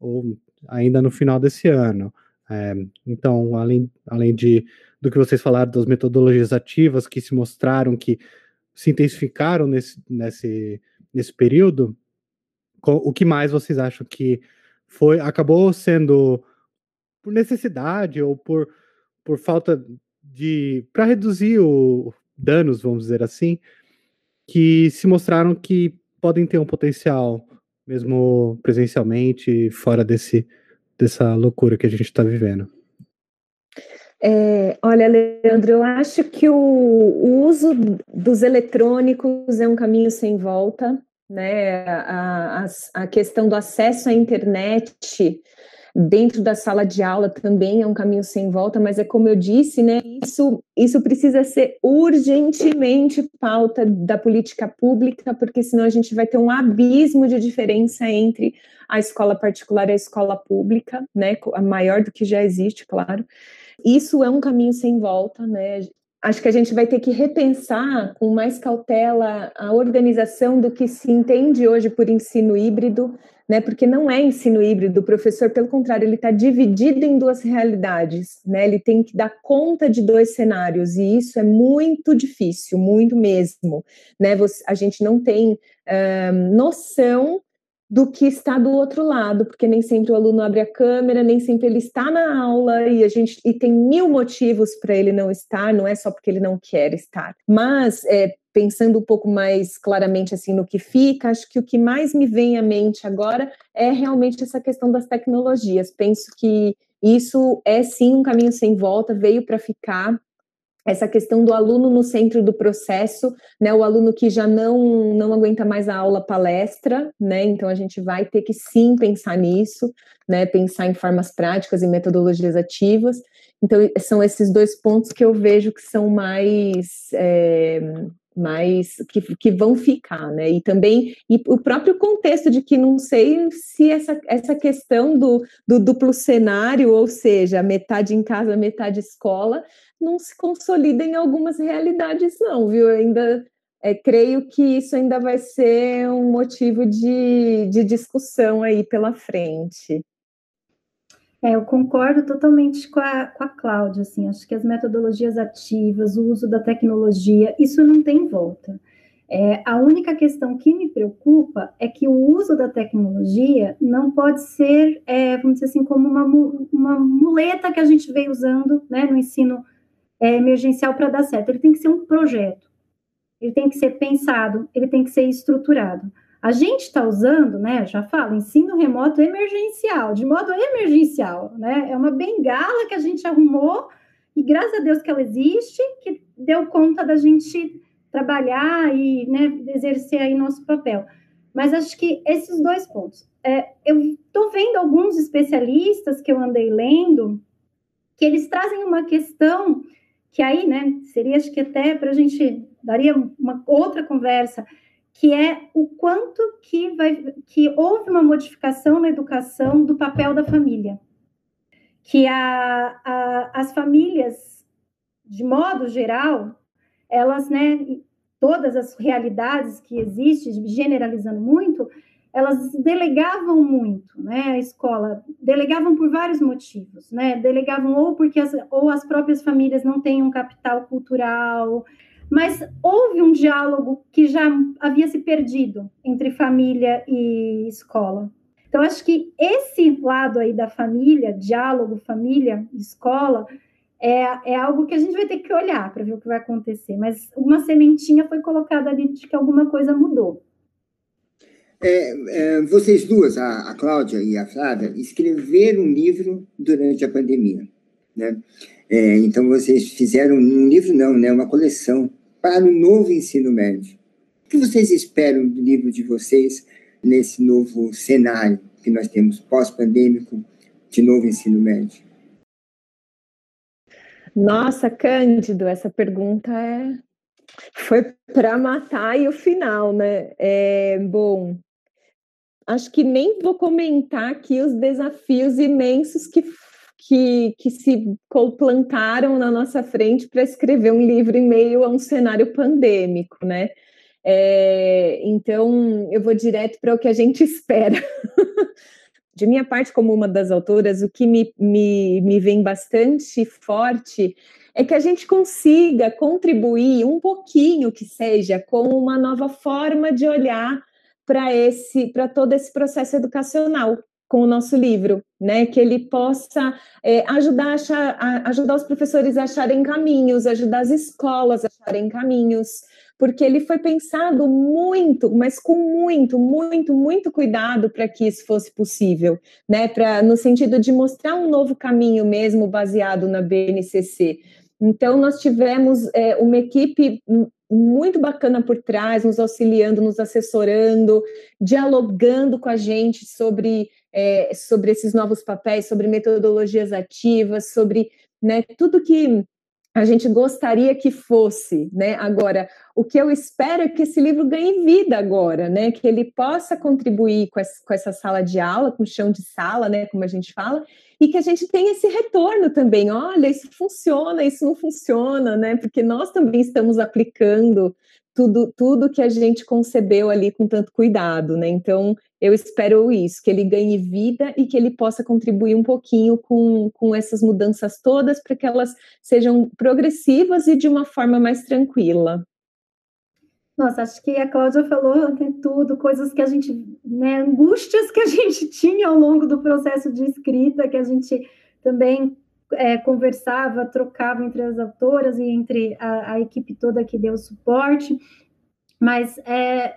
ou ainda no final desse ano. É, então, além, além de, do que vocês falaram das metodologias ativas que se mostraram que se intensificaram nesse, nesse, nesse período, o que mais vocês acham que foi acabou sendo por necessidade ou por, por falta de para reduzir o, danos, vamos dizer assim, que se mostraram que podem ter um potencial, mesmo presencialmente, fora desse, dessa loucura que a gente está vivendo. É, olha, Leandro, eu acho que o, o, uso dos eletrônicos é um caminho sem volta, né? A, a, a questão do acesso à internet dentro da sala de aula também é um caminho sem volta, mas é como eu disse, né? Isso, isso precisa ser urgentemente pauta da política pública, porque senão a gente vai ter um abismo de diferença entre a escola particular e a escola pública, né? Maior do que já existe, claro. Isso é um caminho sem volta, né? acho que a gente vai ter que repensar com mais cautela a organização do que se entende hoje por ensino híbrido, né? Porque não é ensino híbrido, o professor, pelo contrário, ele está dividido em duas realidades, né? Ele tem que dar conta de dois cenários, e isso é muito difícil, muito mesmo, né? Você, a gente não tem uh, noção do que está do outro lado, porque nem sempre o aluno abre a câmera, nem sempre ele está na aula e a gente e tem mil motivos para ele não estar, não é só porque ele não quer estar. Mas é, pensando um pouco mais claramente assim no que fica, acho que o que mais me vem à mente agora é realmente essa questão das tecnologias. Penso que isso é sim um caminho sem volta, veio para ficar essa questão do aluno no centro do processo, né? O aluno que já não não aguenta mais a aula palestra, né? Então a gente vai ter que sim pensar nisso, né? Pensar em formas práticas e metodologias ativas. Então são esses dois pontos que eu vejo que são mais é, mais que, que vão ficar, né? E também e o próprio contexto de que não sei se essa, essa questão do, do duplo cenário, ou seja, metade em casa, metade escola, não se consolida em algumas realidades, não, viu? Eu ainda é, creio que isso ainda vai ser um motivo de, de discussão aí pela frente. É, eu concordo totalmente com a, com a Cláudia, assim, acho que as metodologias ativas, o uso da tecnologia, isso não tem volta. É, a única questão que me preocupa é que o uso da tecnologia não pode ser, é, vamos dizer assim, como uma, uma muleta que a gente veio usando né, no ensino é, emergencial para dar certo. Ele tem que ser um projeto, ele tem que ser pensado, ele tem que ser estruturado. A gente está usando, né? Já falo, ensino remoto emergencial, de modo emergencial, né? É uma bengala que a gente arrumou e graças a Deus que ela existe, que deu conta da gente trabalhar e né, exercer aí nosso papel. Mas acho que esses dois pontos. É, eu estou vendo alguns especialistas que eu andei lendo que eles trazem uma questão que aí, né, seria acho que até para a gente daria uma outra conversa, que é o quanto que, vai, que houve uma modificação na educação do papel da família. Que a, a, as famílias, de modo geral, elas, né, todas as realidades que existem, generalizando muito, elas delegavam muito, né, a escola, delegavam por vários motivos, né, delegavam ou porque as, ou as próprias famílias não têm um capital cultural, mas houve um diálogo que já havia se perdido entre família e escola. Então, acho que esse lado aí da família, diálogo, família, escola, é, é algo que a gente vai ter que olhar para ver o que vai acontecer. Mas uma sementinha foi colocada ali de que alguma coisa mudou. É, é, vocês duas, a, a Cláudia e a Flávia, escreveram um livro durante a pandemia. Né? É, então, vocês fizeram um livro, não, né? uma coleção para o novo ensino médio. O que vocês esperam do livro de vocês nesse novo cenário que nós temos pós-pandêmico de novo ensino médio? Nossa, Cândido, essa pergunta é foi para matar e o final, né? É, bom, acho que nem vou comentar aqui os desafios imensos que que, que se plantaram na nossa frente para escrever um livro em meio a um cenário pandêmico, né? É, então, eu vou direto para o que a gente (laughs) espera. De minha parte, como uma das autoras, o que me, me, me vem bastante forte é que a gente consiga contribuir um pouquinho que seja com uma nova forma de olhar para esse para todo esse processo educacional com o nosso livro, né? Que ele possa é, ajudar, achar, a, ajudar os professores a acharem caminhos, ajudar as escolas a acharem caminhos, porque ele foi pensado muito, mas com muito, muito, muito cuidado para que isso fosse possível, né? Para no sentido de mostrar um novo caminho mesmo baseado na BNCC. Então nós tivemos é, uma equipe muito bacana por trás, nos auxiliando, nos assessorando, dialogando com a gente sobre é, sobre esses novos papéis, sobre metodologias ativas, sobre né, tudo que a gente gostaria que fosse, né? Agora, o que eu espero é que esse livro ganhe vida agora, né? Que ele possa contribuir com essa, sala de aula, com o chão de sala, né? Como a gente fala, e que a gente tenha esse retorno também. Olha, isso funciona, isso não funciona, né? Porque nós também estamos aplicando tudo, tudo que a gente concebeu ali com tanto cuidado, né? Então, eu espero isso, que ele ganhe vida e que ele possa contribuir um pouquinho com, com essas mudanças todas para que elas sejam progressivas e de uma forma mais tranquila. Nossa, acho que a Cláudia falou de tudo, coisas que a gente, né, angústias que a gente (laughs) tinha ao longo do processo de escrita, que a gente também é, conversava, trocava entre as autoras e entre a, a equipe toda que deu suporte, mas é,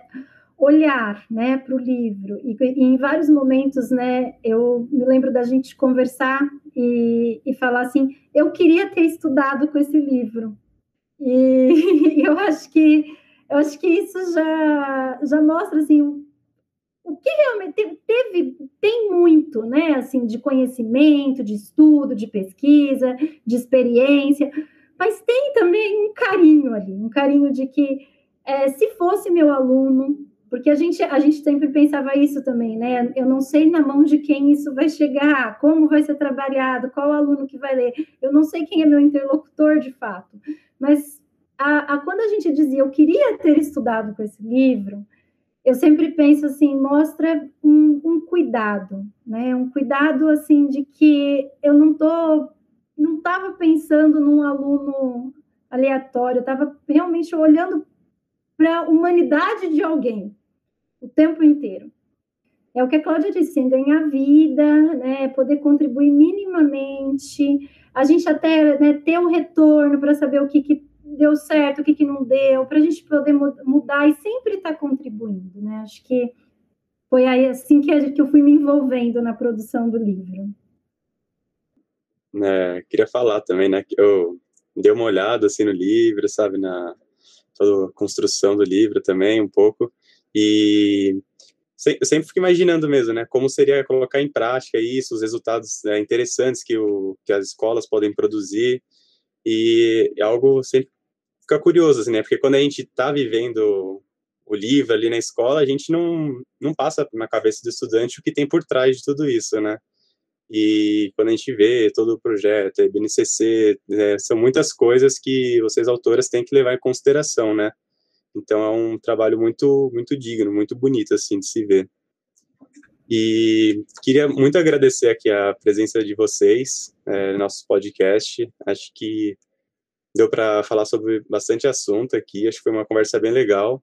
olhar né, para o livro. E, e, em vários momentos, né, eu me lembro da gente conversar e, e falar assim: eu queria ter estudado com esse livro. E, (laughs) eu acho que eu acho que isso já, já mostra assim, o, que realmente teve, tem muito, né, assim, de conhecimento, de estudo, de pesquisa, de experiência, mas tem também um carinho ali, um carinho de que é, se fosse meu aluno, porque a gente, a gente sempre pensava isso também, né? Eu não sei na mão de quem isso vai chegar, como vai ser trabalhado, qual aluno que vai ler. Eu não sei quem é meu interlocutor de fato. Mas a, a, quando a gente dizia eu queria ter estudado com esse livro, eu sempre penso assim, mostra um, um cuidado, né? Um cuidado assim de que eu não tô, não estava pensando num aluno aleatório, estava realmente olhando para a humanidade de alguém o tempo inteiro. É o que a Cláudia disse, assim, ganhar vida, né, poder contribuir minimamente, a gente até né, ter um retorno para saber o que, que deu certo, o que, que não deu, para a gente poder mudar e sempre estar tá contribuindo, né? Acho que foi aí assim que, que eu fui me envolvendo na produção do livro. É, queria falar também, né, que eu dei uma olhada assim no livro, sabe, na toda a construção do livro também um pouco, e eu sempre fico imaginando mesmo, né, como seria colocar em prática isso, os resultados né, interessantes que, o, que as escolas podem produzir, e é algo sempre fica curioso, assim, né, porque quando a gente está vivendo o livro ali na escola, a gente não, não passa na cabeça do estudante o que tem por trás de tudo isso, né, e quando a gente vê todo o projeto, a BNCC, né, são muitas coisas que vocês autoras têm que levar em consideração, né, então é um trabalho muito muito digno, muito bonito assim de se ver. E queria muito agradecer aqui a presença de vocês é, no nosso podcast. Acho que deu para falar sobre bastante assunto aqui. Acho que foi uma conversa bem legal.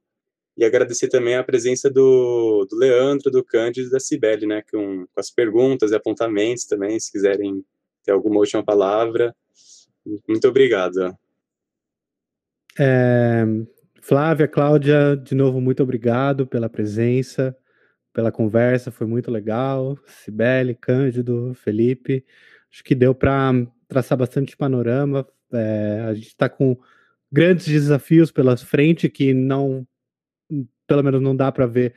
E agradecer também a presença do, do Leandro, do Cândido e da Cibele, né, com, com as perguntas e apontamentos também, se quiserem ter alguma última palavra. Muito obrigado. É, Flávia, Cláudia, de novo, muito obrigado pela presença, pela conversa, foi muito legal. Cibele, Cândido, Felipe, acho que deu para traçar bastante panorama. É, a gente está com grandes desafios pela frente que não, pelo menos não dá para ver,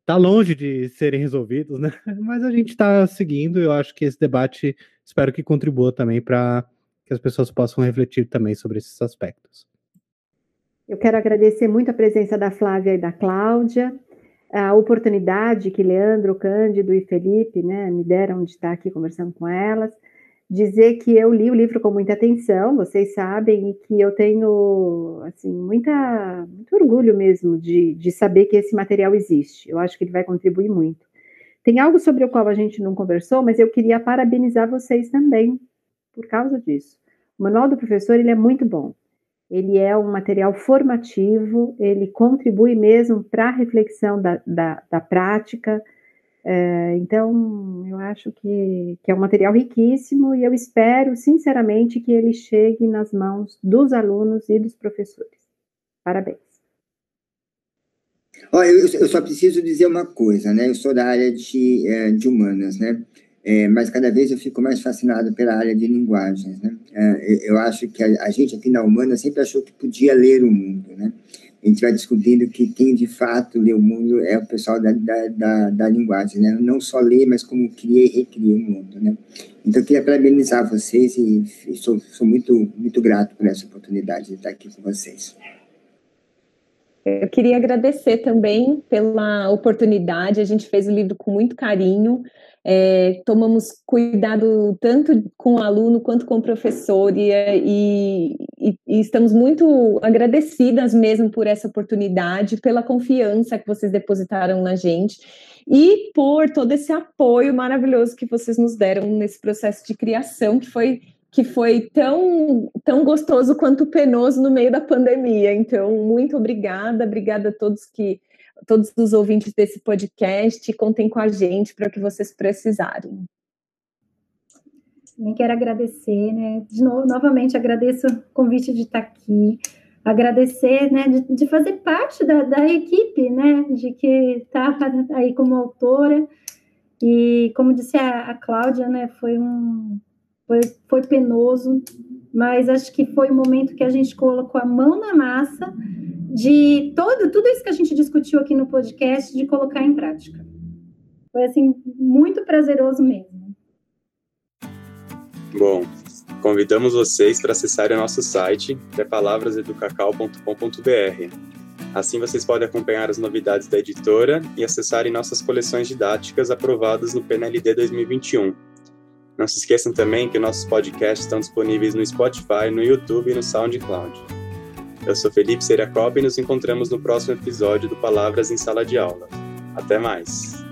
está longe de serem resolvidos, né? (laughs) Mas a gente está seguindo. Eu acho que esse debate, espero que contribua também para que as pessoas possam refletir também sobre esses aspectos. Eu quero agradecer muito a presença da Flávia e da Cláudia, a oportunidade que Leandro, Cândido e Felipe né, me deram de estar aqui conversando com elas. Dizer que eu li o livro com muita atenção, vocês sabem, e que eu tenho assim, muita, muito orgulho mesmo de, de saber que esse material existe. Eu acho que ele vai contribuir muito. Tem algo sobre o qual a gente não conversou, mas eu queria parabenizar vocês também por causa disso. O manual do professor ele é muito bom ele é um material formativo, ele contribui mesmo para a reflexão da, da, da prática. É, então, eu acho que, que é um material riquíssimo e eu espero, sinceramente, que ele chegue nas mãos dos alunos e dos professores. Parabéns. Olha, eu, eu só preciso dizer uma coisa, né? Eu sou da área de, é, de humanas, né? É, mas cada vez eu fico mais fascinado pela área de linguagens. Né? É, eu acho que a, a, gente aqui na Humana sempre achou que podia ler o mundo. Né? A gente vai descobrindo que quem de fato lê o mundo é o pessoal da, da, da, da linguagem, né? Não só lê, mas como cria e recria o mundo, né? Então, eu queria parabenizar vocês e, e sou, sou muito, muito grato por essa oportunidade de estar aqui com vocês. Eu queria agradecer também pela oportunidade. A gente fez o livro com muito carinho. É, tomamos cuidado tanto com o aluno quanto com o professor e, e, e, estamos muito agradecidas mesmo por essa oportunidade, pela confiança que vocês depositaram na gente e por todo esse apoio maravilhoso que vocês nos deram nesse processo de criação que foi que foi tão, tão gostoso quanto penoso no meio da pandemia. Então, muito obrigada, obrigada a todos que todos os ouvintes desse podcast, contem com a gente para o que vocês precisarem. Também quero agradecer, né? De novo, novamente agradeço o convite de estar aqui, agradecer, né, de, de fazer parte da, da, equipe, né, de que está aí como autora. E como disse a, a Cláudia, né, foi um foi, foi penoso, mas acho que foi o momento que a gente colocou a mão na massa de todo, tudo isso que a gente discutiu aqui no podcast, de colocar em prática. Foi, assim, muito prazeroso mesmo. Bom, convidamos vocês para acessarem o nosso site, que é palabraseducacau.com.br. Assim vocês podem acompanhar as novidades da editora e acessarem nossas coleções didáticas aprovadas no PNLD 2021 não se esqueçam também que nossos podcasts estão disponíveis no Spotify, no YouTube e no SoundCloud. Eu sou Felipe Seriacob e nos encontramos no próximo episódio do Palavras em Sala de Aula. Até mais!